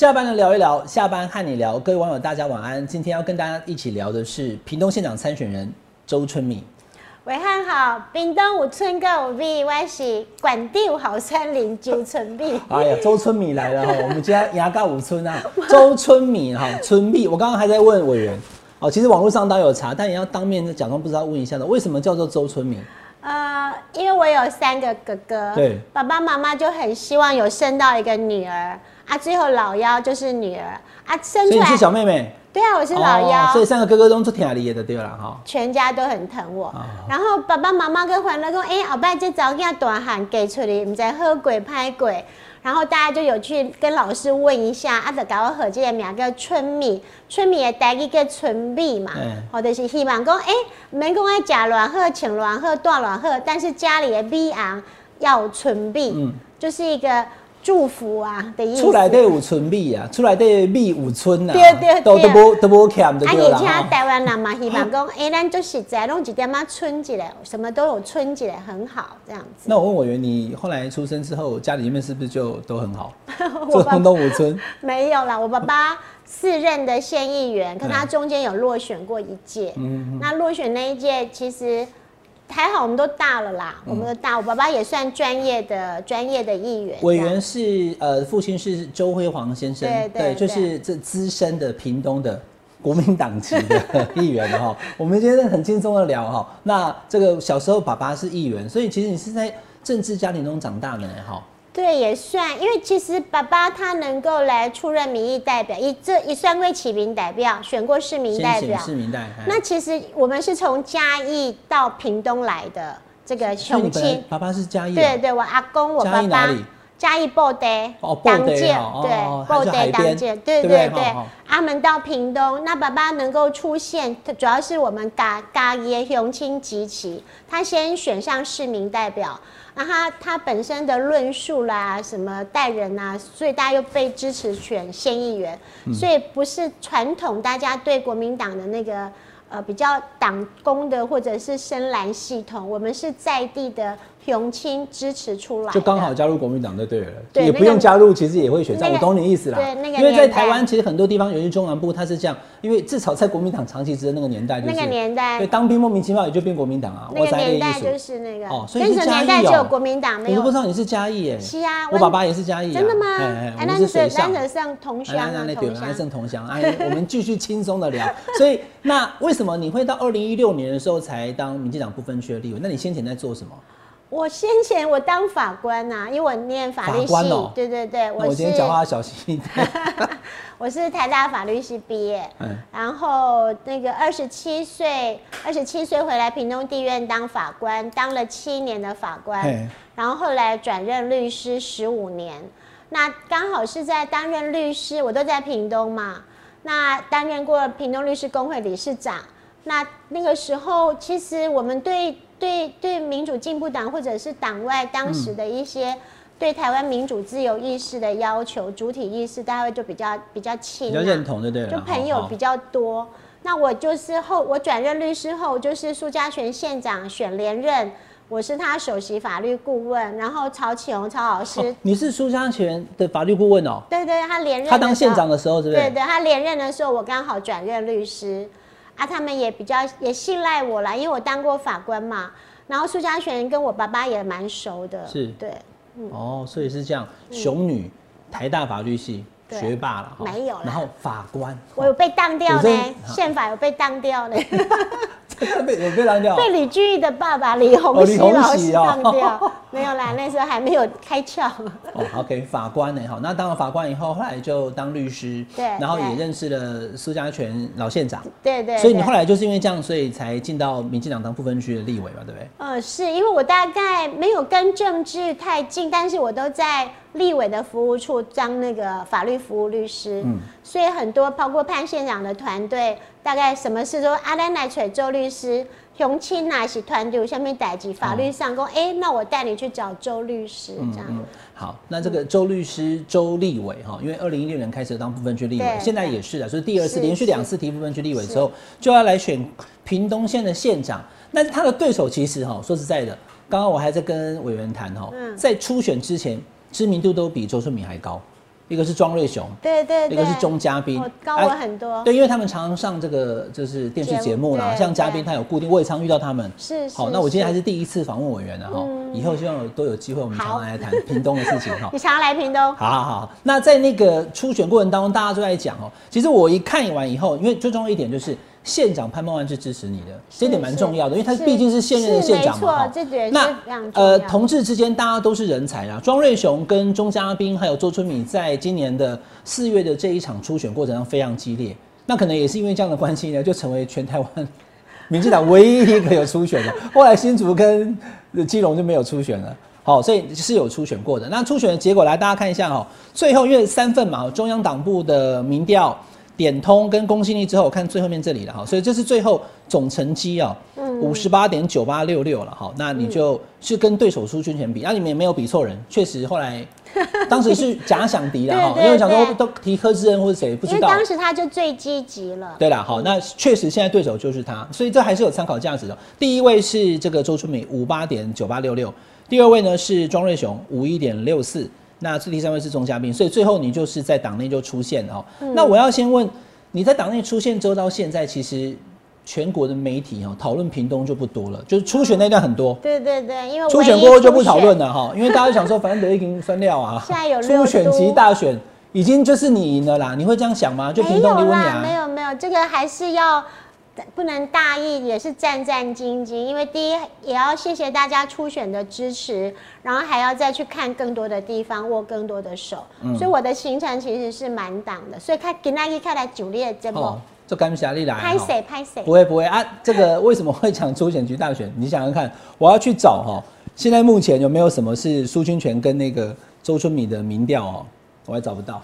下班了聊一聊，下班和你聊，各位网友大家晚安。今天要跟大家一起聊的是屏东县长参选人周春米。伟汉好，屏东有村个有米，我是管地有好山林周春米。哎呀，周春米来了哈，我们家牙膏五村啊，周春米哈，春米。我刚刚还在问委员，哦，其实网络上都有查，但也要当面假装不知道问一下的，为什么叫做周春米？呃，因为我有三个哥哥，对，爸爸妈妈就很希望有生到一个女儿啊，最后老幺就是女儿啊，生出来。所以你是小妹妹？对啊，我是老幺，所以三个哥哥都做挺厉害的，对了哈。全家都很疼我，然后爸爸妈妈跟欢乐讲，哎，后摆这早囝大汉给出去，唔知喝鬼拍鬼。然后大家就有去跟老师问一下，啊，就搞我合这个名叫春米，春米的代语叫春米嘛，或者是希望讲，哎，免讲爱食乱喝，穿乱喝、带乱喝，但是家里的米昂要春米，就是一个。祝福啊的意思。出来的有春米啊，出来的米有春啊，对对对，都都无都无欠的对啦。而且台湾人嘛，希望讲，哎，咱就实在，弄一点嘛春起来，什么都有春起来，很好这样子。那我问委员，你后来出生之后，家里面是不是就都很好？做通东五村？没有啦，我爸爸四任的县议员，可他中间有落选过一届。嗯。那落选那一届，其实。还好我们都大了啦，我们都大。我爸爸也算专业的专业的议员。委员是呃，父亲是周辉煌先生，对，就是这资深的屏东的国民党籍的议员哈。我们今天很轻松的聊哈。那这个小时候爸爸是议员，所以其实你是在政治家庭中长大的哈。对，也算，因为其实爸爸他能够来出任民意代表，一这一算归起民代表，选过市民代表。市民代。那其实我们是从嘉义到屏东来的，这个雄亲。爸爸是嘉义。对对，我阿公，我爸爸。嘉义布袋。哦，布袋。对，布袋当街，对对对。阿门到屏东，那爸爸能够出现，主要是我们嘎嘎爷雄亲集齐，他先选上市民代表。那他他本身的论述啦，什么待人啊，所以大家又被支持选县议员，所以不是传统大家对国民党的那个呃比较党工的或者是深蓝系统，我们是在地的。雄青支持出来，就刚好加入国民党就对了，也不用加入，其实也会选上。我懂你意思啦。对，那个因为在台湾，其实很多地方，尤其中南部，它是这样，因为至少在国民党长期执政那个年代，那个年代，对，当兵莫名其妙也就变国民党啊。那个年代就是那个哦，所以是嘉义哦。国民党没有，我不知道你是嘉义耶。是啊，我爸爸也是嘉义。真的吗？哎哎，我们是水上同乡啊，同乡，上同乡。哎，我们继续轻松的聊。所以，那为什么你会到二零一六年的时候才当民进党不分区的立委？那你先前在做什么？我先前我当法官呐，因为我念法律系，对对对，我今天讲话小心一点。我是台大法律系毕业，嗯，然后那个二十七岁，二十七岁回来屏东地院当法官，当了七年的法官，然后后来转任律师十五年，那刚好是在担任律师，我都在屏东嘛，那担任过屏东律师工会理事长，那那个时候其实我们对。对对，民主进步党或者是党外当时的一些对台湾民主自由意识的要求、主体意识，大概就比较比较亲，比较认同的对就朋友比较多。那我就是后我转任律师后，就是苏家全县长选连任，我是他首席法律顾问，然后曹启宏曹老师，你是苏家全的法律顾问哦？对对，他连任，他当县长的时候，是不是？对对，他连任的时候，我刚好转任律师。啊，他们也比较也信赖我啦，因为我当过法官嘛。然后苏家璇跟我爸爸也蛮熟的，是。对，哦，所以是这样，熊女，台大法律系学霸了，没有，然后法官，我有被当掉呢，宪法有被当掉呢。被 被当掉，被李俊毅的爸爸李洪喜老师当掉，没有啦，那时候还没有开窍。哦，OK，法官呢？好，那当了法官以后，后来就当律师，对，然后也认识了苏家全老县长，对对。所以你后来就是因为这样，所以才进到民进党当不分区的立委嘛，对不对？呃，是因为我大概没有跟政治太近，但是我都在立委的服务处当那个法律服务律师，嗯，所以很多包括潘县长的团队。大概什么事都阿兰来找周律师，雄亲那是团队下面代级法律上讲，哎，那我带你去找周律师这样。好，那这个周律师周立伟哈，因为二零一六年开始当部分区立委，现在也是的，所以第二次连续两次提部分区立委之后，就要来选屏东县的县长。那他的对手其实哈，说实在的，刚刚我还在跟委员谈哈，在初选之前知名度都比周春敏还高。一个是庄瑞雄，对对，一个是钟嘉宾，高我很多。对，因为他们常常上这个就是电视节目啦，像嘉宾他有固定，我也常遇到他们。是好，那我今天还是第一次访问委员的哈，以后希望都有机会我们常常来谈屏东的事情哈。你常来屏东？好好好。那在那个初选过程当中，大家都在讲哦，其实我一看完以后，因为最重要一点就是。县长潘孟安是支持你的，这点蛮重要的，因为他毕竟是现任的县长嘛。这点那呃，同志之间大家都是人才啊。庄瑞雄跟钟嘉宾还有周春米，在今年的四月的这一场初选过程中非常激烈。那可能也是因为这样的关系呢，就成为全台湾民进党唯一一个有初选的。后来新竹跟基隆就没有初选了。好，所以是有初选过的。那初选的结果来，大家看一下哈。最后因为三份嘛，中央党部的民调。点通跟公信力之后，我看最后面这里了哈，所以这是最后总成绩啊，五十八点九八六六了哈，那你就是跟对手苏军权比，那你们也没有比错人，确实后来 当时是假想敌了哈，因为想说都提柯志恩或者谁不知道，因为当时他就最积极了。对了，好，那确实现在对手就是他，所以这还是有参考价值的。第一位是这个周春美五八点九八六六，第二位呢是庄瑞雄五一点六四。那这第三位是钟嘉宾，所以最后你就是在党内就出现了哦。那我要先问，你在党内出现之后到现在，其实全国的媒体哈讨论屏东就不多了，就是初选那段很多。对对对，因为初选过后就不讨论了哈，因为大家想说反正得已经分料啊。现在有 初选及大选已经就是你赢了啦，你会这样想吗？就屏东你问你没有没有，这个还是要。不能大意，也是战战兢兢，因为第一也要谢谢大家初选的支持，然后还要再去看更多的地方，握更多的手，所以我的行程其实是满档的。所以看给大家看来九列这么，这感谢你来，拍谁拍谁，不会不会。啊，这个为什么会讲初选局大选？你想想看，我要去找哈，现在目前有没有什么是苏清泉跟那个周春米的民调哦，我还找不到。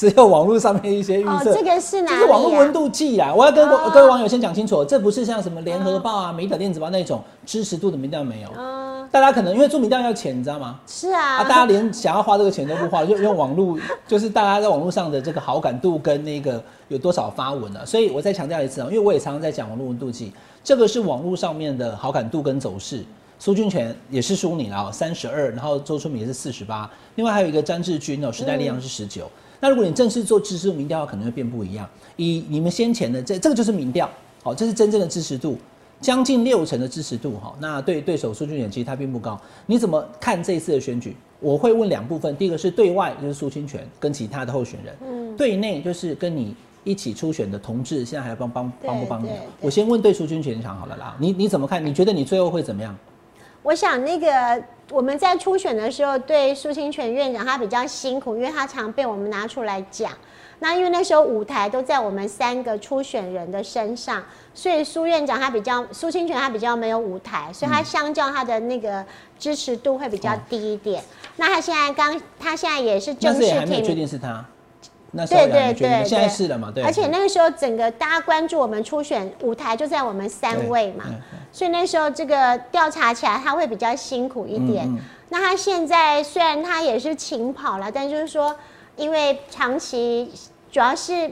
只有网络上面一些预测，这个是哪？这是网络温度计啊！我要跟各位网友先讲清楚，这不是像什么联合报啊、美岛电子报那种支持度的民调没有。嗯，大家可能因为做民调要钱，你知道吗？是啊。啊，大家连想要花这个钱都不花，就用网络，就是大家在网络上的这个好感度跟那个有多少发文啊。所以我再强调一次啊，因为我也常常在讲网络温度计，这个是网络上面的好感度跟走势。苏俊全也是输你了，三十二，然后周春明也是四十八，另外还有一个詹志军哦，时代力量是十九。那如果你正式做支持度民调，可能会变不一样。以你们先前的这这个就是民调，好，这是真正的支持度，将近六成的支持度，哈。那对对手苏俊远其实他并不高。你怎么看这一次的选举？我会问两部分，第一个是对外，就是苏清泉跟其他的候选人，嗯，对内就是跟你一起初选的同志，现在还要帮帮帮不帮你？我先问对苏清泉想好了啦，你你怎么看？你觉得你最后会怎么样？我想那个我们在初选的时候，对苏清泉院长他比较辛苦，因为他常被我们拿出来讲。那因为那时候舞台都在我们三个初选人的身上，所以苏院长他比较苏清泉他比较没有舞台，所以他相较他的那个支持度会比较低一点。那他现在刚他现在也是正式还没确定是他。对对对，现在是了嘛？对。而且那个时候，整个大家关注我们初选舞台就在我们三位嘛，所以那时候这个调查起来他会比较辛苦一点。那他现在虽然他也是勤跑了，但就是说，因为长期主要是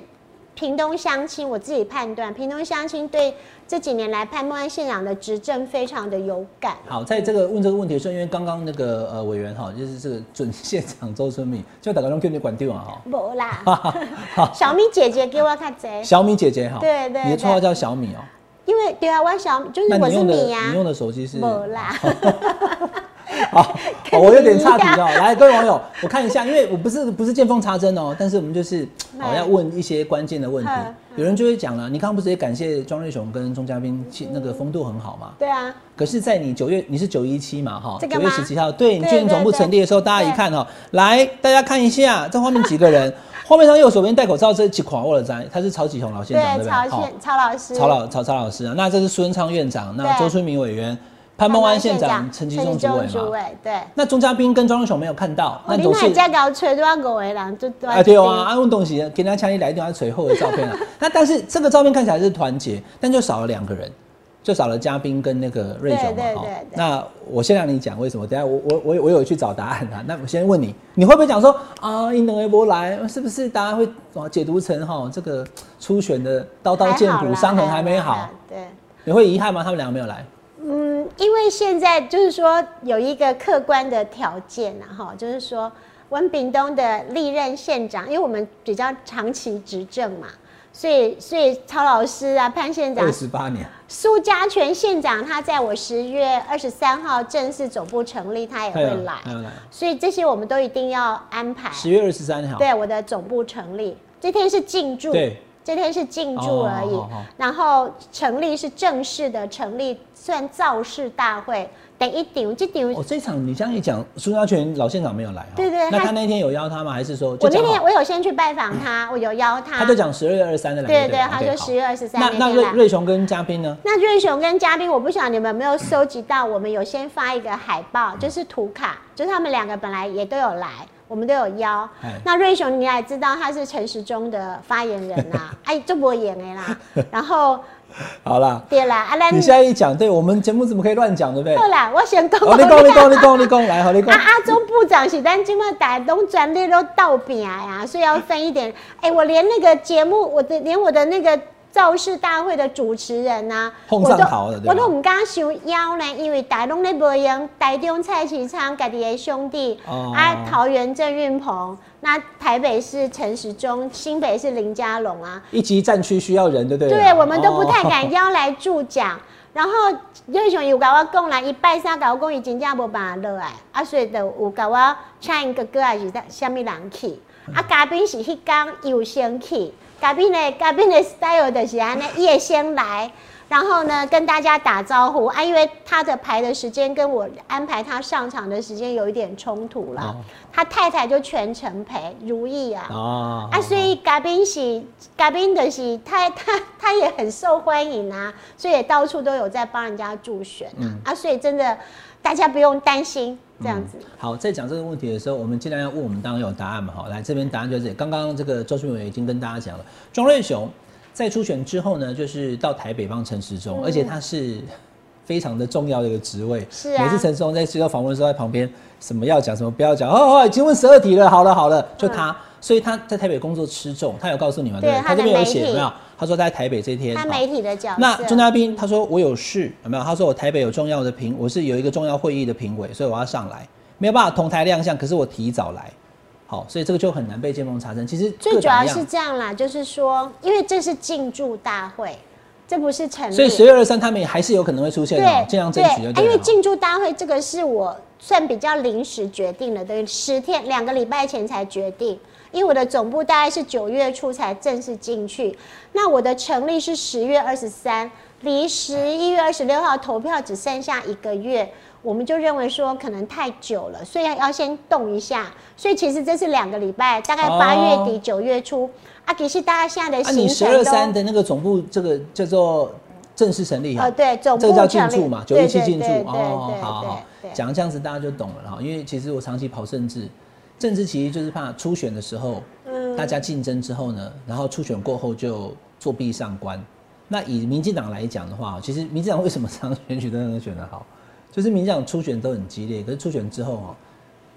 屏东乡亲，我自己判断屏东乡亲对。这几年来，潘孟安县长的执政非常的有感。好，在这个问这个问题的时候，因为刚刚那个呃委员哈，就是这个准县长周春米，就打个电话你管掉啊哈。无啦，小米姐姐给我看贼。小米姐姐哈。对对。你的绰号叫小米哦。因为对啊，我小就是我是米呀。你用的手机是？无啦。好，我有点差题哦。来，各位网友，我看一下，因为我不是不是见缝插针哦，但是我们就是好要问一些关键的问题。有人就会讲了，你刚刚不是也感谢庄瑞雄跟钟嘉宾，那个风度很好嘛？对啊。可是，在你九月，你是九一七嘛？哈，九月十七号，对你训练总部成立的时候，大家一看哈，来，大家看一下这画面几个人，画面上右手边戴口罩这几款握了在，他是曹启宏老先生对不对？曹曹老师。曹老曹曹老师啊，那这是苏文昌院长，那周春明委员。潘孟安县长、陈吉仲主委嘛，对。那钟嘉宾跟庄荣雄没有看到，那总是。家搞吹都要五个人，就啊对啊，安问东西，给人家强力来一段垂后的照片啊。那但是这个照片看起来是团结，但就少了两个人，就少了嘉宾跟那个瑞总嘛。哈。那我先让你讲为什么？等下我我我我有去找答案啊。那我先问你，你会不会讲说啊，因等微博来，是不是大家会解读成哈这个初选的刀刀见骨，伤痕还没好？对。你会遗憾吗？他们两个没有来？嗯，因为现在就是说有一个客观的条件呐，哈，就是说，文炳东的历任县长，因为我们比较长期执政嘛，所以所以曹老师啊，潘县长二十八年，苏家全县长他在我十月二十三号正式总部成立，他也会来，所以这些我们都一定要安排。十月二十三号，对，我的总部成立。这天是进驻，对。这天是进驻而已，然后成立是正式的成立，算造势大会。等一顶，这顶。哦，这场你这样一讲，苏家全老县长没有来对对。那他那天有邀他吗？还是说？我那天我有先去拜访他，我有邀他。他就讲十二月二十三的来。对对，他就十月二十三。那那瑞瑞雄跟嘉宾呢？那瑞雄跟嘉宾，我不晓得你们有没有收集到，我们有先发一个海报，就是图卡，就是他们两个本来也都有来。我们都有邀，那瑞雄你也知道他是陈时中的发言人呐，哎，这不演的啦。然后好啦，对啦，阿兰，你现在一讲，对我们节目怎么可以乱讲，对不对？好啦，我先讲。你讲，你讲，你讲，你讲，来，好，你讲。阿阿中部长是咱今麦大东专列都倒饼呀，所以要分一点。哎，我连那个节目，我的连我的那个。造势大会的主持人呐，我都我都唔敢想邀呢，因为大东咧无用，台中蔡启昌家己的兄弟，啊桃园郑运鹏，那台北是陈时中，新北是林佳龙啊，一级战区需要人，对不对？对，我们都不太敢邀来助讲。然后英雄有甲我讲啦，一拜三甲我讲，伊真正无办法落来，啊，所以就有甲我请哥哥还是虾米人去，啊，嘉宾是迄天优先去。嘉宾的嘉宾的 style 的是安尼，夜先来，然后呢跟大家打招呼啊，因为他的排的时间跟我安排他上场的时间有一点冲突了，他太太就全程陪，如意啊，啊，所以嘉宾是嘉宾的是他他他也很受欢迎啊，所以也到处都有在帮人家助选啊，啊，所以真的大家不用担心。这样子好，在讲这个问题的时候，我们尽量要问我们当然有答案嘛。好，来这边答案就是刚刚这个周俊伟已经跟大家讲了，庄瑞雄在初选之后呢，就是到台北帮陈时中，而且他是非常的重要的一个职位。是啊。每次陈时中在接受访问的时候，在旁边什么要讲什么不要讲，哦哦，已经问十二题了，好了好了，就他，所以他在台北工作吃重，他有告诉你们，对，他这边有写没有？他说在台北这天，他媒体的角色。那钟嘉宾他说我有事有没有？他说我台北有重要的评，我是有一个重要会议的评委，所以我要上来。没有办法同台亮相，可是我提早来，好，所以这个就很难被见缝插针。其实最主要是这样啦，就是说，因为这是进驻大会，这不是成立，所以十月二三他们也还是有可能会出现的，这样争取就对因为进驻大会这个是我算比较临时决定的，等于十天两个礼拜前才决定，因为我的总部大概是九月初才正式进去，那我的成立是十月二十三，离十一月二十六号投票只剩下一个月。我们就认为说可能太久了，所以要先动一下。所以其实这是两个礼拜，大概八月底九月初。啊，其实大家现在的行程都。你十二三的那个总部，这个叫做正式成立啊？对，总部这个叫进驻嘛，九一七进驻哦。好好，讲这样子大家就懂了哈。因为其实我长期跑政治，政治其实就是怕初选的时候，大家竞争之后呢，然后初选过后就作弊上官。那以民进党来讲的话，其实民进党为什么常选举都能选得好？就是民进党初选都很激烈，可是初选之后哦，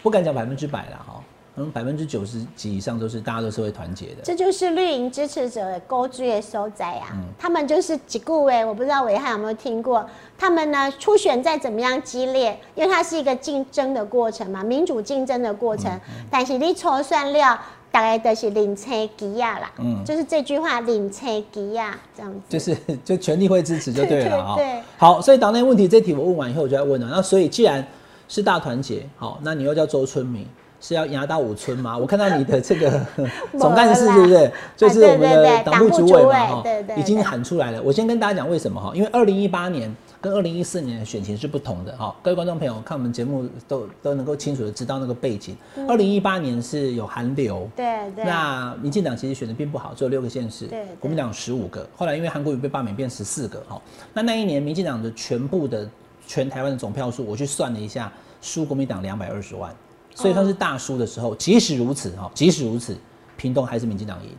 不敢讲百分之百了哈，可能百分之九十几以上都是大家都是会团结的。这就是绿营支持者的勾追的收在啊，他们就是几顾位，我不知道伟汉有没有听过，他们呢初选再怎么样激烈，因为它是一个竞争的过程嘛，民主竞争的过程，但是你筹算料。大概都是领车机呀啦，嗯，就是这句话领车机呀这样子，就是就全力会支持就对了啊。对，好，所以党内问题这题我问完以后，我就要问了。那所以既然是大团结，好，那你又叫周春明，是要压到五村吗？我看到你的这个 总干事是不对？就是我们的党部主委嘛，哈，已经喊出来了。我先跟大家讲为什么哈，因为二零一八年。跟二零一四年的选情是不同的哈，各位观众朋友看我们节目都都能够清楚的知道那个背景。二零一八年是有韩流，对对。那民进党其实选的并不好，只有六个县市，对。国民党十五个，后来因为韩国瑜被罢免变十四个哈。那那一年民进党的全部的全台湾的总票数，我去算了一下，输国民党两百二十万，所以他是大输的时候。即使如此哈，即使如此，屏东还是民进党赢。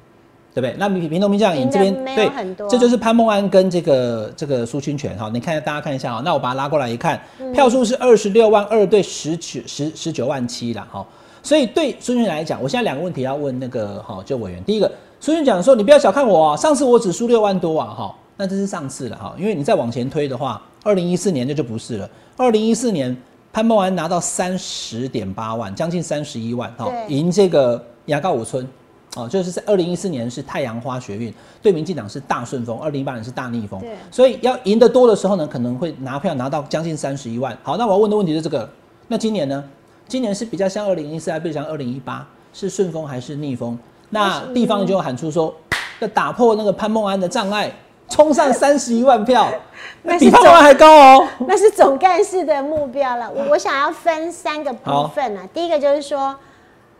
对不对？那平平东民进党赢这边对，这就是潘孟安跟这个这个苏清泉哈。你看大家看一下啊，那我把它拉过来一看，票数是二十六万二对十九十十九万七了哈。所以对苏清泉来讲，我现在两个问题要问那个哈就委员。第一个，苏清泉讲说你不要小看我啊，上次我只输六万多啊哈，那这是上次了哈，因为你再往前推的话，二零一四年那就不是了。二零一四年潘孟安拿到三十点八万，将近三十一万，哈，赢这个牙膏五村，哦，就是在二零一四年是太阳花学运，对民进党是大顺风，二零一八年是大逆风，对，所以要赢得多的时候呢，可能会拿票拿到将近三十一万。好，那我要问的问题是这个，那今年呢？今年是比较像二零一四，还是像二零一八？是顺风还是逆风？那地方就喊出说要打破那个潘孟安的障碍。冲上三十一万票，那比潘万还高哦。那是总干事的目标了。我我想要分三个部分啊。第一个就是说，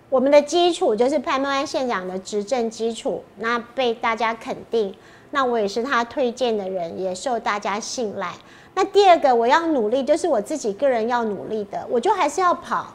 我们的基础就是潘孟安县长的执政基础，那被大家肯定。那我也是他推荐的人，也受大家信赖。那第二个我要努力，就是我自己个人要努力的，我就还是要跑，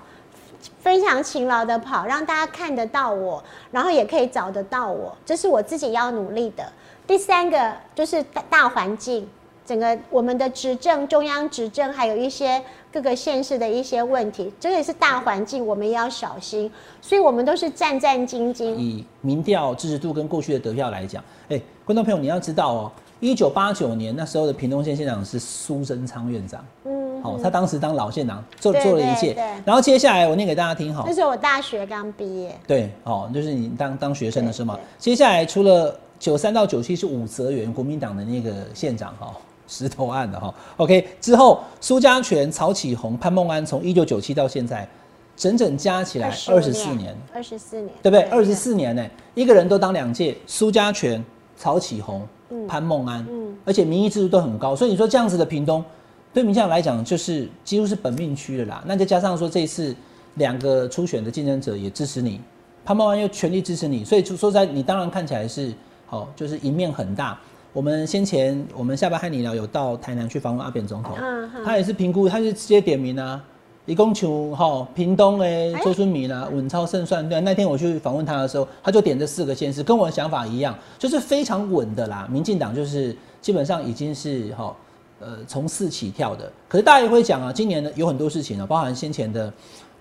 非常勤劳的跑，让大家看得到我，然后也可以找得到我，这是我自己要努力的。第三个就是大大环境，整个我们的执政、中央执政，还有一些各个县市的一些问题，这也是大环境，我们也要小心。所以，我们都是战战兢兢。以民调支持度跟过去的得票来讲，哎，观众朋友，你要知道哦，一九八九年那时候的屏东县县长是苏贞昌院长，嗯，好，他当时当老县长做做了一届，然后接下来我念给大家听，好，那是我大学刚毕业，对，哦，就是你当当学生的时候嘛。接下来除了九三到九七是武则元国民党的那个县长哈，石头案的哈，OK 之后苏家全、曹启宏、潘孟安从一九九七到现在，整整加起来二十四年，二十四年，对不对？二十四年呢，一个人都当两届，苏家全、曹启宏、潘孟安，嗯，而且民意制度都很高，所以你说这样子的屏东，对民进党来讲就是几乎是本命区的啦。那再加上说这一次两个初选的竞争者也支持你，潘孟安又全力支持你，所以就说在你当然看起来是。好，就是一面很大。我们先前我们下班和你聊，有到台南去访问阿扁总统，他也是评估，他是直接点名啊，一共求哈屏东哎周春米啦稳操胜算。对，那天我去访问他的时候，他就点这四个县市，跟我的想法一样，就是非常稳的啦。民进党就是基本上已经是哈呃从四起跳的。可是大家也会讲啊，今年呢有很多事情啊，包含先前的。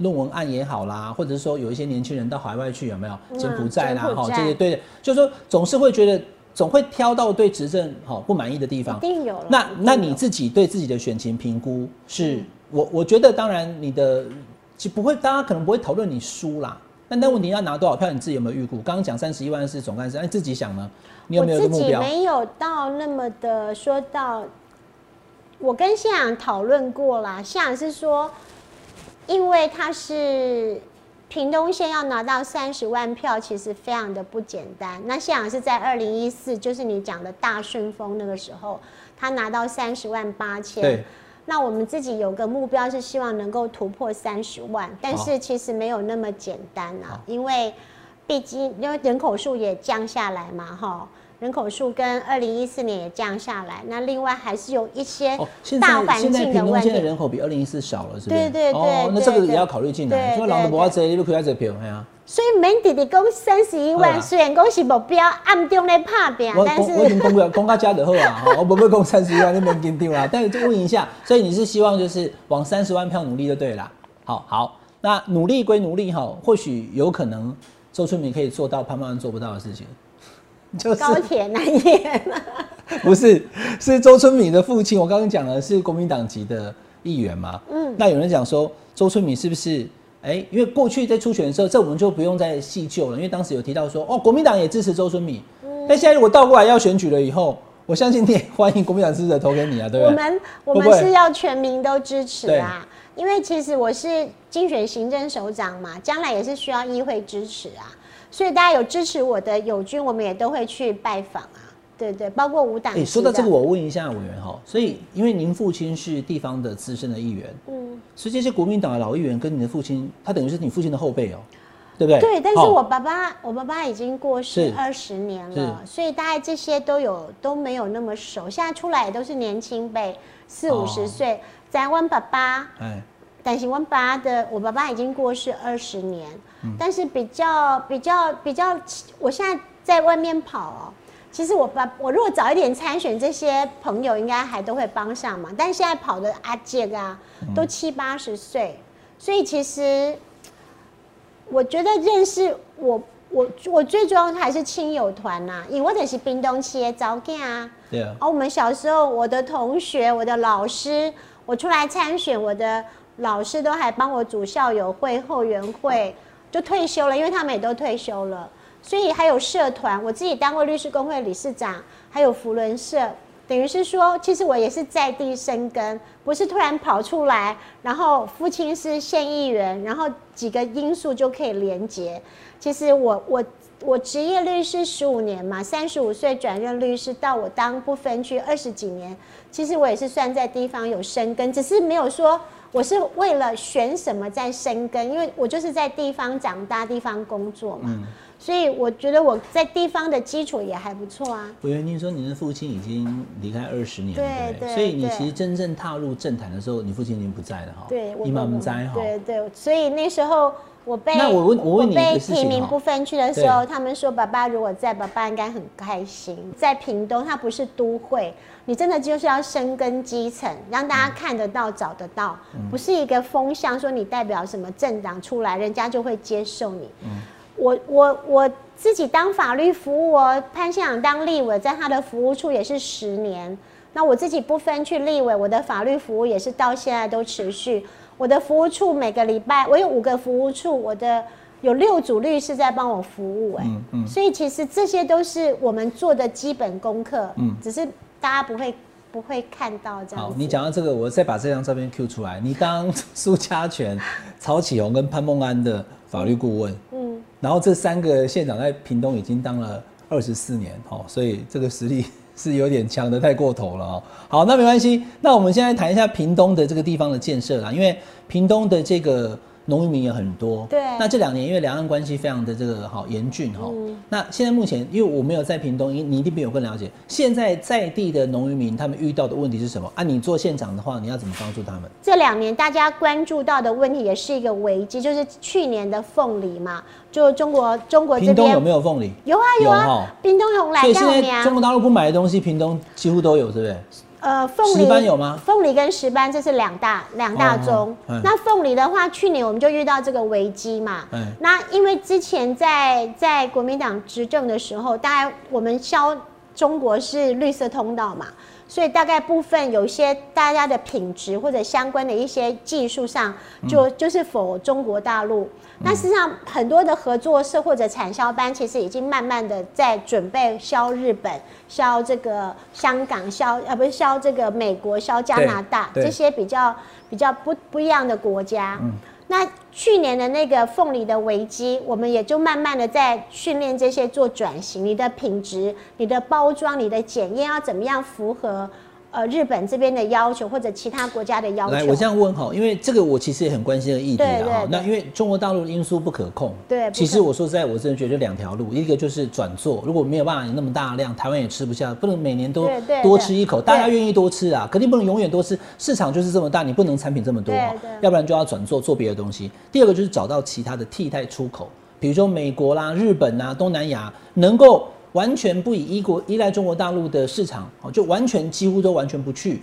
论文案也好啦，或者是说有一些年轻人到海外去有没有柬埔寨啦？哈，这些对，就是说总是会觉得总会挑到对执政好不满意的地方。一定有。那那你自己对自己的选情评估是？我我觉得当然你的就不会，大家可能不会讨论你输啦。但那问题要拿多少票，你自己有没有预估？刚刚讲三十一万是总干事，你自己想呢？你有没有个目标？没有到那么的说到，我跟县长讨论过啦，县长是说。因为他是屏东县要拿到三十万票，其实非常的不简单。那县长是在二零一四，就是你讲的大顺风那个时候，他拿到三十万八千。那我们自己有个目标是希望能够突破三十万，但是其实没有那么简单啊，因为毕竟因为人口数也降下来嘛，哈。人口数跟二零一四年也降下来，那另外还是有一些大环境的问题。现在现在人口比二零一四少了，是不是？对对对。哦，那这个也要考虑进来。因为老的不要这，你都可以在这票，哎呀。所以免弟弟讲三十一万，虽然讲是目标，暗中在拍拼，但是我已经公布公告加的好啊，我不会讲三十一万，你没跟丢啦。但是就问一下，所以你是希望就是往三十万票努力就对了。好好，那努力归努力哈，或许有可能周春明可以做到潘万安做不到的事情。就是高铁难言，不是，是周春米的父亲。我刚刚讲了是国民党籍的议员嘛，嗯，那有人讲说周春米是不是？哎，因为过去在初选的时候，这我们就不用再细究了，因为当时有提到说，哦，国民党也支持周春米。嗯，但现在如果倒过来要选举了以后，我相信你也欢迎国民党支持者投给你啊，对不对？我们我们是要全民都支持啊，因为其实我是竞选行政首长嘛，将来也是需要议会支持啊。所以大家有支持我的友军，我们也都会去拜访啊，对对，包括五党。哎，说到这个，我问一下委员哈，所以因为您父亲是地方的资深的议员，嗯，所以这些国民党的老议员跟你的父亲，他等于是你父亲的后辈哦，对不对？对，但是我爸爸，我爸爸已经过世二十年了，所以大概这些都有都没有那么熟，现在出来也都是年轻辈，四五十岁。在问爸爸，哎。但是我爸的，我爸爸已经过世二十年，但是比较比较比较，我现在在外面跑哦。其实我爸，我如果早一点参选，这些朋友应该还都会帮上忙。但是现在跑的阿杰啊，都七八十岁，所以其实我觉得认识我，我我最重要的还是亲友团呐，因为我是冰东企业早干啊。对啊。而我们小时候，我的同学，我的老师，我出来参选，我的。老师都还帮我组校友会、后援会，就退休了，因为他们也都退休了。所以还有社团，我自己当过律师工会理事长，还有福伦社。等于是说，其实我也是在地生根，不是突然跑出来，然后父亲是县议员，然后几个因素就可以连接。其实我我我职业律师十五年嘛，三十五岁转任律师，到我当不分区二十几年，其实我也是算在地方有生根，只是没有说我是为了选什么在生根，因为我就是在地方长大，地方工作嘛。所以我觉得我在地方的基础也还不错啊。我原听说你的父亲已经离开二十年了，对对。所以你其实真正踏入政坛的时候，你父亲已经不在了哈。对，你妈妈在哈。对对，所以那时候我被那我问我问你被提名不分区的时候，他们说爸爸如果在，爸爸应该很开心。在屏东，它不是都会，你真的就是要深耕基层，让大家看得到、找得到，不是一个风向，说你代表什么政党出来，人家就会接受你。嗯。我我我自己当法律服务哦，潘县长当立委，在他的服务处也是十年。那我自己不分去立委，我的法律服务也是到现在都持续。我的服务处每个礼拜，我有五个服务处，我的有六组律师在帮我服务，哎，嗯嗯，所以其实这些都是我们做的基本功课，嗯，只是大家不会不会看到这样。好，你讲到这个，我再把这张照片 Q 出来。你当 苏家全、曹启宏跟潘孟安的法律顾问，嗯。然后这三个县长在屏东已经当了二十四年，哦，所以这个实力是有点强的太过头了哦。好，那没关系，那我们现在谈一下屏东的这个地方的建设啦，因为屏东的这个。农渔民也很多，对。那这两年因为两岸关系非常的这个好严峻哈，那现在目前因为我没有在屏东，你你一定比我更了解。现在在地的农渔民他们遇到的问题是什么？啊，你做县长的话，你要怎么帮助他们？这两年大家关注到的问题也是一个危机，就是去年的凤梨嘛，就中国中国这边有没有凤梨？有啊有啊，屏东有来。所以现在中国大陆不买的东西，屏东几乎都有，是不是？呃，凤梨有吗？凤梨跟石斑这是两大两大宗。那凤梨的话，去年我们就遇到这个危机嘛。那因为之前在在国民党执政的时候，大概我们销中国是绿色通道嘛，所以大概部分有一些大家的品质或者相关的一些技术上，就就是否中国大陆。那实际上很多的合作社或者产销班，其实已经慢慢的在准备销日本、销这个香港、销呃不是销这个美国、销加拿大这些比较比较不不一样的国家。那去年的那个凤梨的危机，我们也就慢慢的在训练这些做转型，你的品质、你的包装、你的检验要怎么样符合。呃，日本这边的要求或者其他国家的要求，来，我这样问哈，因为这个我其实也很关心的议题啊。哈。那因为中国大陆的因素不可控，对，其实我说实在，我真的觉得两条路，一个就是转做，如果没有办法有那么大量，台湾也吃不下，不能每年都多吃一口，大家愿意多吃啊，肯定不能永远多吃，市场就是这么大，你不能产品这么多哈，要不然就要转做做别的东西。第二个就是找到其他的替代出口，比如说美国啦、日本啦、东南亚能够。完全不以依国依赖中国大陆的市场，哦，就完全几乎都完全不去，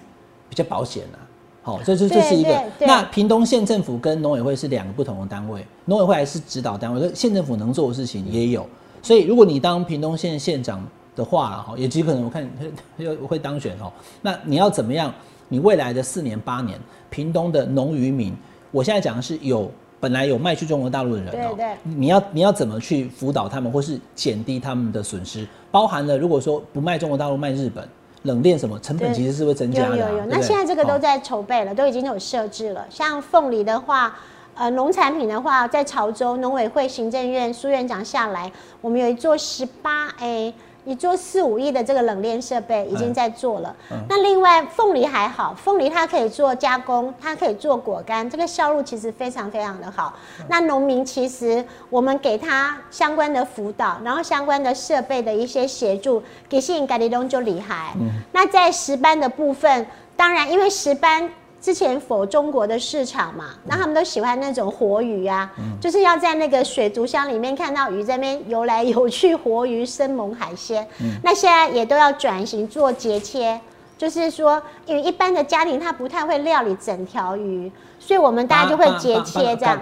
比较保险呐。好，这是这是一个。那屏东县政府跟农委会是两个不同的单位，农委会还是指导单位，县政府能做的事情也有。所以如果你当屏东县县长的话，哈，也极可能我看 又会当选哦。那你要怎么样？你未来的四年八年，屏东的农渔民，我现在讲的是有。本来有卖去中国大陆的人哦，你要你要怎么去辅导他们，或是减低他们的损失？包含了如果说不卖中国大陆，卖日本冷链什么，成本其实是会增加的。有有有，那现在这个都在筹备了，都已经有设置了。像凤梨的话，呃，农产品的话，在潮州农委会行政院苏院长下来，我们有一座十八 A。你做四五亿的这个冷链设备已经在做了。那另外凤梨还好，凤梨它可以做加工，它可以做果干，这个销路其实非常非常的好。那农民其实我们给他相关的辅导，然后相关的设备的一些协助，给信改利东就厉害。那在石斑的部分，当然因为石斑。之前否中国的市场嘛，那他们都喜欢那种活鱼啊，就是要在那个水族箱里面看到鱼在那边游来游去，活鱼、生猛海鲜。那现在也都要转型做节切，就是说，因为一般的家庭他不太会料理整条鱼，所以我们大家就会节切这样。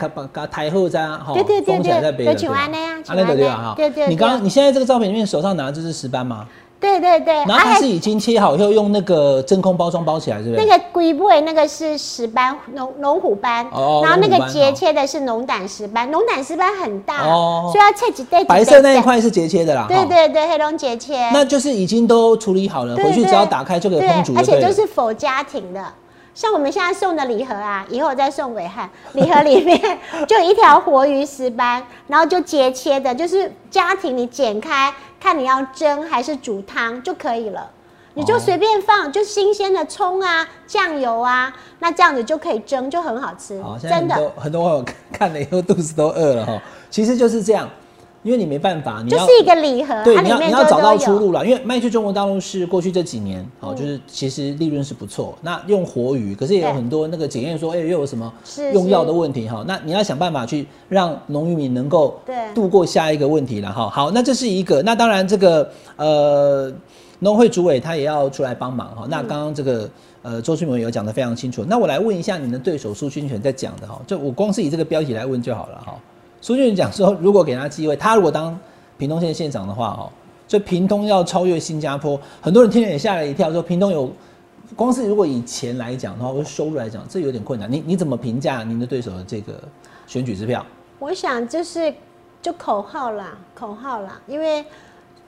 台后这样，对对对对，就请安那样，请安那样，对对。你刚刚你现在这个照片里面手上拿的这是石斑吗？对对对，然后它是已经切好以后用那个真空包装包起来，是不是？那个龟背那个是石斑龙龙虎斑，哦，然后那个节切的是龙胆石斑，龙胆石斑很大，哦，所以要切几对。白色那一块是节切的啦，对对对，黑龙节切，那就是已经都处理好了，回去只要打开就可以烹煮，而且就是否家庭的。像我们现在送的礼盒啊，以后再送伟汉礼盒里面就一条活鱼石斑，然后就节切的，就是家庭你剪开看你要蒸还是煮汤就可以了，你就随便放，就新鲜的葱啊、酱油啊，那这样子就可以蒸，就很好吃。真的，很多网友看了以后肚子都饿了哈，其实就是这样。因为你没办法，你就是一个礼盒，对，你要你要找到出路了。因为卖去中国大陆是过去这几年，哦，就是其实利润是不错。那用活鱼，可是也有很多那个检验说，哎，又有什么用药的问题哈？那你要想办法去让农渔民能够度过下一个问题了哈。好，那这是一个。那当然这个呃农会主委他也要出来帮忙哈。那刚刚这个呃周俊文有讲的非常清楚。那我来问一下你的对手苏军权在讲的哈，就我光是以这个标题来问就好了哈。苏俊讲说，如果给他机会，他如果当屏东县县长的话，哦，所以屏东要超越新加坡，很多人听了也吓了一跳，说屏东有，光是如果以钱来讲的话，或者收入来讲，这有点困难。你你怎么评价您的对手的这个选举支票？我想就是就口号啦，口号啦，因为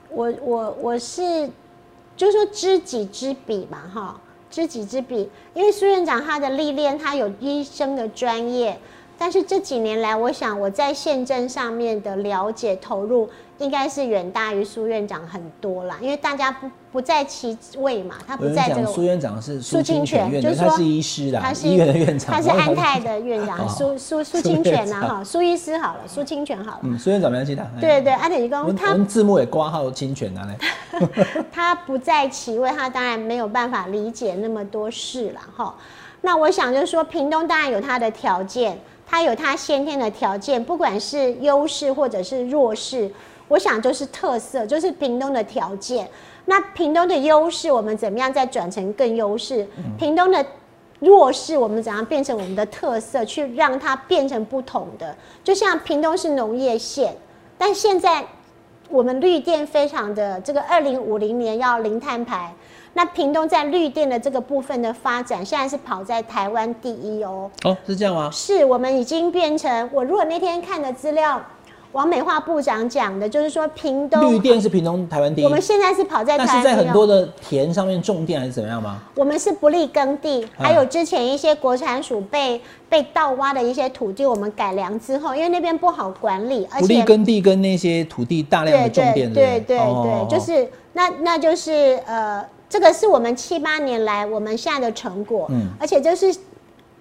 我我我是就是说知己知彼嘛，哈，知己知彼，因为苏院长他的历练，他有医生的专业。但是这几年来，我想我在县政上面的了解投入，应该是远大于苏院长很多啦。因为大家不不在其位嘛，他不在这个。苏院长是苏清泉院长，他是医师的，他是医院的院长，他是安泰的院长，苏苏苏清泉呐哈，苏医师好了，苏清泉好了。嗯，苏院长没记得。对对，安泰医工，他字幕也挂号清泉啊嘞。他不在其位，他当然没有办法理解那么多事了哈。那我想就是说，屏东当然有他的条件。它有它先天的条件，不管是优势或者是弱势，我想就是特色，就是屏东的条件。那屏东的优势，我们怎么样再转成更优势？屏东的弱势，我们怎样变成我们的特色，去让它变成不同的？就像屏东是农业县，但现在我们绿电非常的这个二零五零年要零碳排。那屏东在绿电的这个部分的发展，现在是跑在台湾第一哦。哦，是这样吗？是我们已经变成我如果那天看的资料，王美化部长讲的，就是说屏东绿电是屏东台湾第一。我们现在是跑在，那是在很多的田上面种电还是怎么样吗？我们是不利耕地，还有之前一些国产署被被盗挖的一些土地，我们改良之后，因为那边不好管理，而且不利耕地跟那些土地大量的种电，对对对，就是那那就是呃。这个是我们七八年来我们现在的成果，嗯，而且就是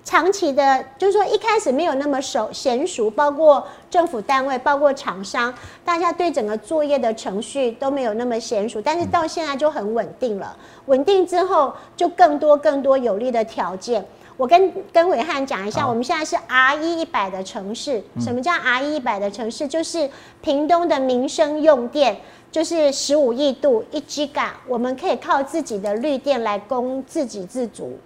长期的，就是说一开始没有那么熟娴熟，包括政府单位，包括厂商，大家对整个作业的程序都没有那么娴熟，但是到现在就很稳定了。稳定之后，就更多更多有利的条件。我跟跟伟汉讲一下，我们现在是 R 一一百的城市。什么叫 R 一一百的城市？就是屏东的民生用电。就是十五亿度一 G 嘎，我们可以靠自己的绿电来供自给自足。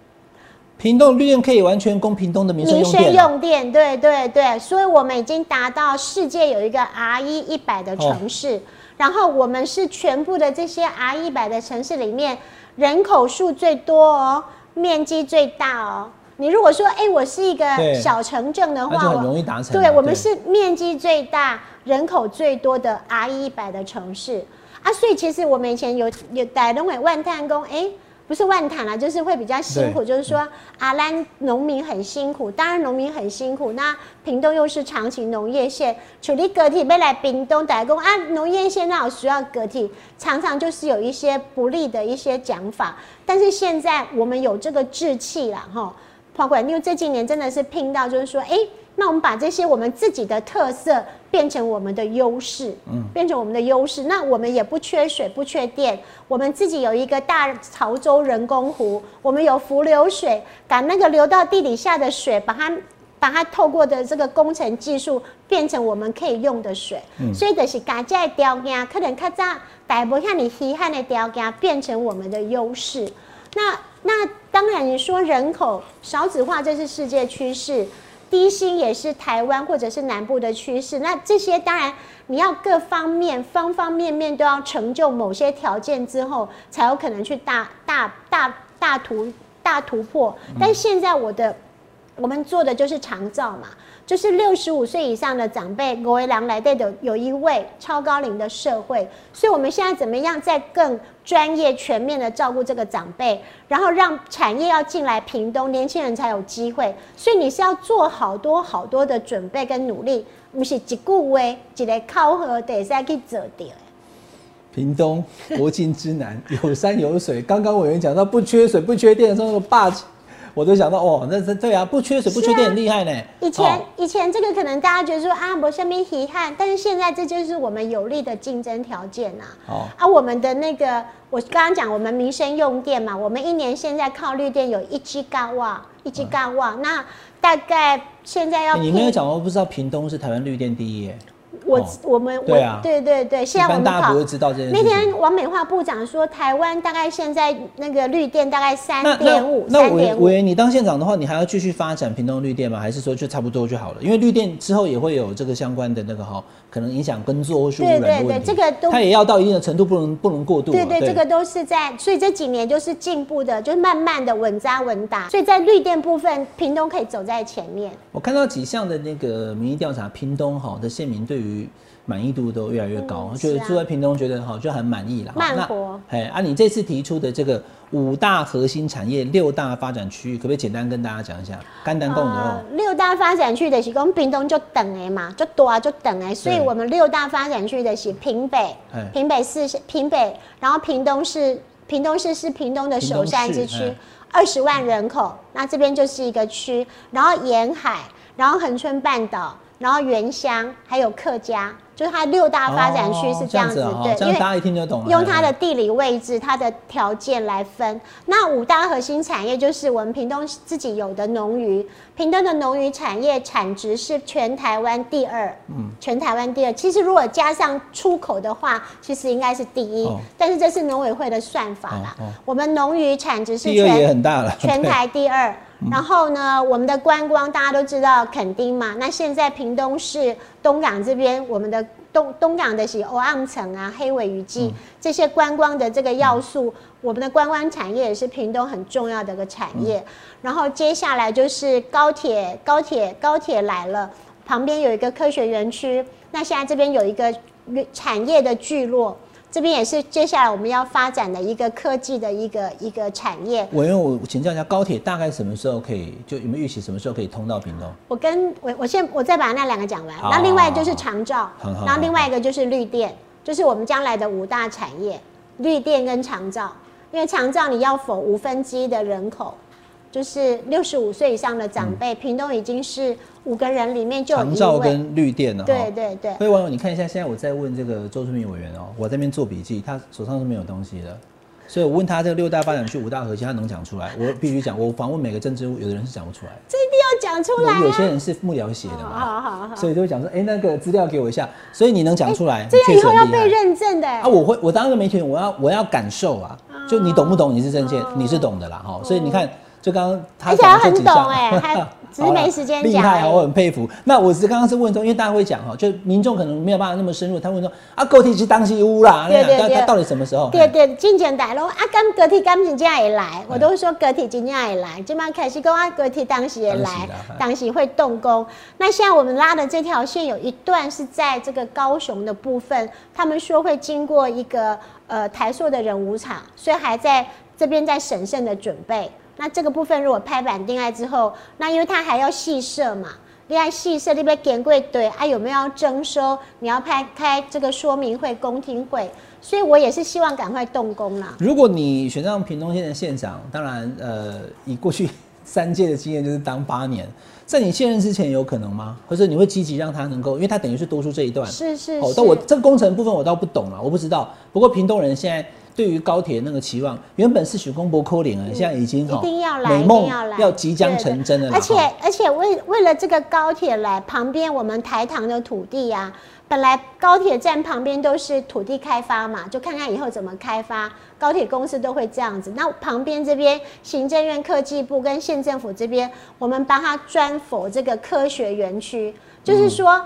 屏东绿电可以完全供屏东的民生用电。民生用电，对对对，所以我们已经达到世界有一个 R 一一百的城市，然后我们是全部的这些 R 一百的城市里面人口数最多哦，面积最大哦。你如果说，哎，我是一个小城镇的话，很容易达成。对，我们是面积最大、人口最多的 R 一百的城市啊，所以其实我们以前有有在东北万滩工，哎。不是万谈啦，就是会比较辛苦。就是说，阿兰农民很辛苦，当然农民很辛苦。那屏东又是长期农业县，处理个体未来屏东打工啊，农业县那有需要个体，常常就是有一些不利的一些讲法。但是现在我们有这个志气了哈，包括因为这几年真的是拼到，就是说，哎。那我们把这些我们自己的特色变成我们的优势，嗯，变成我们的优势。那我们也不缺水，不缺电，我们自己有一个大潮州人工湖，我们有浮流水，把那个流到地底下的水，把它把它透过的这个工程技术变成我们可以用的水。嗯，所以就是把这些条件，可能较早大部像你稀罕的条件，变成我们的优势。那那当然，你说人口少子化，这是世界趋势。低薪也是台湾或者是南部的趋势。那这些当然你要各方面方方面面都要成就某些条件之后，才有可能去大大大大突大突破。但现在我的我们做的就是长照嘛。就是六十五岁以上的长辈，国威良来带的有一位超高龄的社会，所以我们现在怎么样在更专业全面的照顾这个长辈，然后让产业要进来屏东，年轻人才有机会。所以你是要做好多好多的准备跟努力，不是一句话，一个考核得再去做掉。屏东国境之南，有山有水。刚刚委员讲到不缺水、不缺电的时候，霸气。我就想到哦，那是对啊，不缺水不缺电很厉害呢。以前以前这个可能大家觉得说啊，没什么遗憾，但是现在这就是我们有利的竞争条件呐。哦啊，我们的那个我刚刚讲我们民生用电嘛，我们一年现在靠绿电有一 G 高瓦，一 G 高瓦，那大概现在要你没有讲，我不知道屏东是台湾绿电第一耶。我我们对啊，对对对，现在我们大家不会知道这件事。那天王美化部长说，台湾大概现在那个绿电大概三点五，那委委员，你当县长的话，你还要继续发展屏东绿电吗？还是说就差不多就好了？因为绿电之后也会有这个相关的那个哈，可能影响耕作或是污染的问题。这个都它也要到一定的程度，不能不能过度。对对，这个都是在，所以这几年就是进步的，就是慢慢的稳扎稳打。所以在绿电部分，屏东可以走在前面。我看到几项的那个民意调查，屏东哈的县民对于满意度都越来越高，觉得住在屏东觉得好就很满意了。慢活，哎，啊，你这次提出的这个五大核心产业、六大发展区域，可不可以简单跟大家讲一下？肝胆共的六大发展区的是讲屏东就等哎嘛，就多啊就等哎，所以我们六大发展区的是屏北，屏北市屏北，然后屏东市，屏东市是屏东的首善之区，二十万人口，那这边就是一个区，然后沿海，然后恒春半岛，然后原乡，还有客家。就是它六大发展区是这样子，对，因为大家一听就懂了。用它的地理位置、它的条件来分。那五大核心产业就是我们屏东自己有的农渔，屏东的农渔产业产值是全台湾第二，嗯，全台湾第二。其实如果加上出口的话，其实应该是第一。但是这是农委会的算法啦。我们农渔产值是全也很大了，全台第二。然后呢，我们的观光大家都知道垦丁嘛，那现在屏东市东港这边，我们的东东港的是欧岸城啊、黑尾鱼季这些观光的这个要素，我们的观光产业也是屏东很重要的一个产业。然后接下来就是高铁，高铁高铁来了，旁边有一个科学园区，那现在这边有一个产业的聚落。这边也是接下来我们要发展的一个科技的一个一个产业。我因为我请教一下，高铁大概什么时候可以？就有没有预期什么时候可以通到屏东？我跟我我先我再把那两个讲完。然后另外就是长照，然后另外一个就是绿电，就是我们将来的五大产业：绿电跟长照。因为长照你要否五分之一的人口。就是六十五岁以上的长辈，屏东已经是五个人里面就有长照跟绿电了。对对对。各位网友，你看一下，现在我在问这个周春明委员哦，我这边做笔记，他手上是没有东西的，所以我问他这个六大发展区五大核心，他能讲出来？我必须讲，我访问每个政治有的人是讲不出来，这一定要讲出来。有些人是幕僚写的嘛，好好好，所以就会讲说，哎，那个资料给我一下，所以你能讲出来，这样以后要被认证的。啊，我会，我当一个媒体人，我要我要感受啊，就你懂不懂？你是政界，你是懂的啦，哈，所以你看。就刚刚他讲很懂哎，他只是没时间讲。厉害啊，我很佩服。那我是刚刚是问说，因为大家会讲哈，就民众可能没有办法那么深入。他问说啊，高铁是当时乌啦，对对对，到底什么时候？对对，进前大咯啊，刚高铁刚真正也来，我都说高铁真正会来。今晚开始讲啊，高铁当时也来，当时会动工。那现在我们拉的这条线有一段是在这个高雄的部分，他们说会经过一个呃台塑的人武场，所以还在这边在审慎的准备。那这个部分如果拍板定案之后，那因为它还要细设嘛，另外细设那边点柜对啊，有没有要征收？你要拍开这个说明会、公听会，所以我也是希望赶快动工啦。如果你选上屏东县的县长，当然呃，以过去 三届的经验就是当八年，在你卸任之前有可能吗？或者你会积极让他能够，因为他等于是多出这一段。是是。哦，但我这个工程部分我倒不懂了，我不知道。不过屏东人现在。对于高铁那个期望，原本是许公博扣零啊，现在已经一定要来，美梦要即将成真了。而且而且为为了这个高铁来，旁边我们台糖的土地呀。本来高铁站旁边都是土地开发嘛，就看看以后怎么开发。高铁公司都会这样子。那旁边这边行政院科技部跟县政府这边，我们帮他专否这个科学园区，就是说。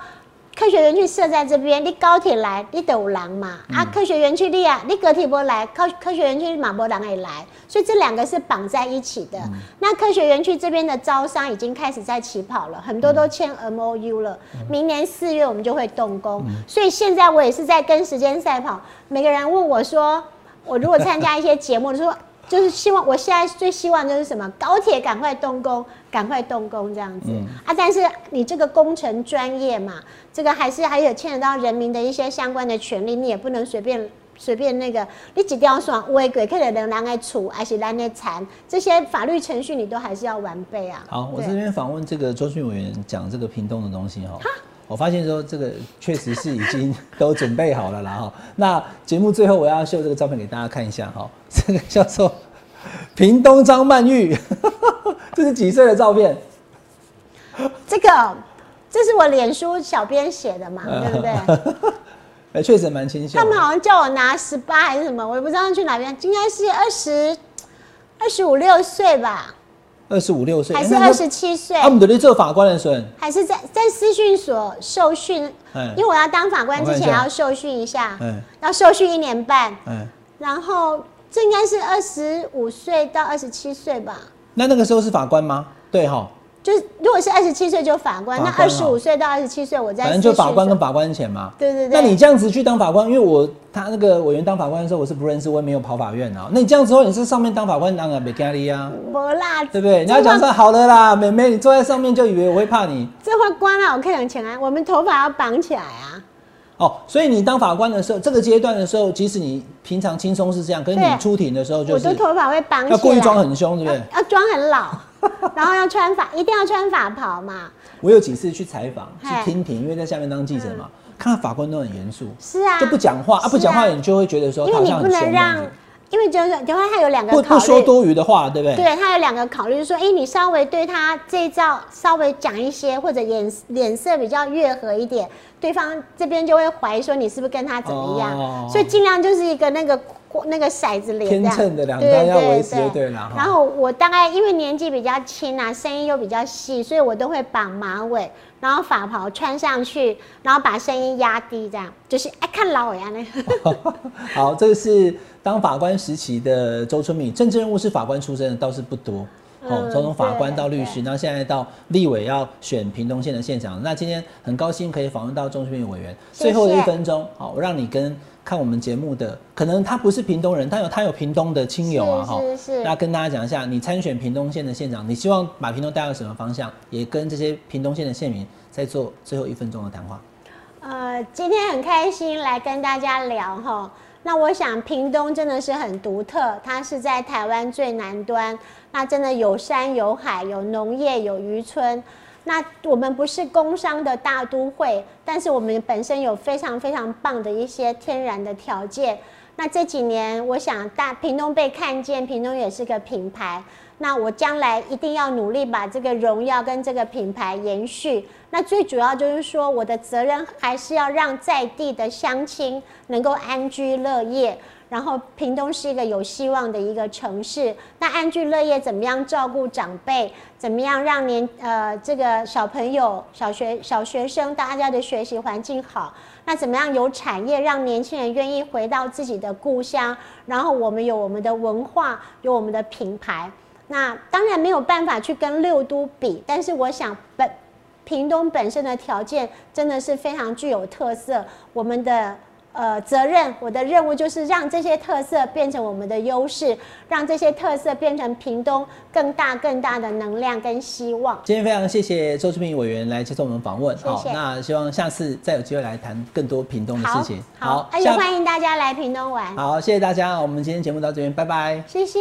科学园区设在这边，你高铁来，你都有人嘛。啊，科学园区你啊，你高铁不来，科科学园区马博人也来，所以这两个是绑在一起的。那科学园区这边的招商已经开始在起跑了，很多都签 M O U 了。明年四月我们就会动工，所以现在我也是在跟时间赛跑。每个人问我说，我如果参加一些节目，说。就是希望，我现在最希望就是什么？高铁赶快动工，赶快动工这样子啊！但是你这个工程专业嘛，这个还是还有牵扯到人民的一些相关的权利，你也不能随便随便那个，你几条说违规，可能人来处，还是人来缠，这些法律程序你都还是要完备啊。好，我这边访问这个周俊委员讲这个屏东的东西哈。我发现说这个确实是已经都准备好了啦哈。那节目最后我要秀这个照片给大家看一下哈，这个叫做屏东张曼玉，这是几岁的照片？这个这是我脸书小编写的嘛，对不对？哎，确实蛮清秀。他们好像叫我拿十八还是什么，我也不知道去哪边，应该是二十二十五六岁吧。二十五六岁还是二十七岁？他们都在做法官的时候，还是在在私训所受训？因为我要当法官之前要受训一下，要受训一年半。嗯，然后这应该是二十五岁到二十七岁吧？那那个时候是法官吗？对哈。就是如果是二十七岁就法官，那二十五岁到二十七岁我在反正就法官跟法官钱嘛。对对对。那你这样子去当法官，因为我他那个委员当法官的时候我是不认识，我也没有跑法院啊。那你这样之后你是上面当法官当啊没咖喱啊？不啦，对不对？你要讲说好的啦，妹妹你坐在上面就以为我会怕你。这会关了，我可以钱啊。我们头发要绑起来啊。哦，所以你当法官的时候，这个阶段的时候，即使你平常轻松是这样，可是你出庭的时候就是。我的头发会绑起来。要故意装很凶，对不对？要装很老。然后要穿法，一定要穿法袍嘛。我有几次去采访，去听庭，因为在下面当记者嘛，看到法官都很严肃，是啊，就不讲话啊，不讲话你就会觉得说，因为你不能让，因为就是，因为他有两个不不说多余的话，对不对？对他有两个考虑，就是说，哎，你稍微对他这一招稍微讲一些，或者脸脸色比较悦和一点，对方这边就会怀疑说你是不是跟他怎么样，所以尽量就是一个那个。那个骰子脸，天秤的两端要维持对了。然后我大概因为年纪比较轻啊，声音又比较细，所以我都会绑马尾，然后法袍穿上去，然后把声音压低，这样就是哎看老呀那。好，这个是当法官时期的周春敏，政治人物是法官出身的倒是不多。哦，从法官到律师，然后现在到立委要选屏东县的县长。那今天很高兴可以访问到周春敏委员。最后一分钟，好，我让你跟。看我们节目的，可能他不是屏东人，但有他有屏东的亲友啊，哈。是是。那跟大家讲一下，你参选屏东县的县长，你希望把屏东带到什么方向？也跟这些屏东县的县民在做最后一分钟的谈话。呃，今天很开心来跟大家聊哈。那我想屏东真的是很独特，它是在台湾最南端，那真的有山有海，有农业，有渔村。那我们不是工商的大都会，但是我们本身有非常非常棒的一些天然的条件。那这几年，我想大屏东被看见，屏东也是个品牌。那我将来一定要努力把这个荣耀跟这个品牌延续。那最主要就是说，我的责任还是要让在地的乡亲能够安居乐业。然后，屏东是一个有希望的一个城市。那安居乐业怎么样照顾长辈？怎么样让年呃这个小朋友、小学小学生大家的学习环境好？那怎么样有产业让年轻人愿意回到自己的故乡？然后我们有我们的文化，有我们的品牌。那当然没有办法去跟六都比，但是我想本屏东本身的条件真的是非常具有特色。我们的。呃，责任我的任务就是让这些特色变成我们的优势，让这些特色变成屏东更大更大的能量跟希望。今天非常谢谢周志平委员来接受我们访问，好，那希望下次再有机会来谈更多屏东的事情。好，也欢迎大家来屏东玩。好，谢谢大家，我们今天节目到这边，拜拜。谢谢。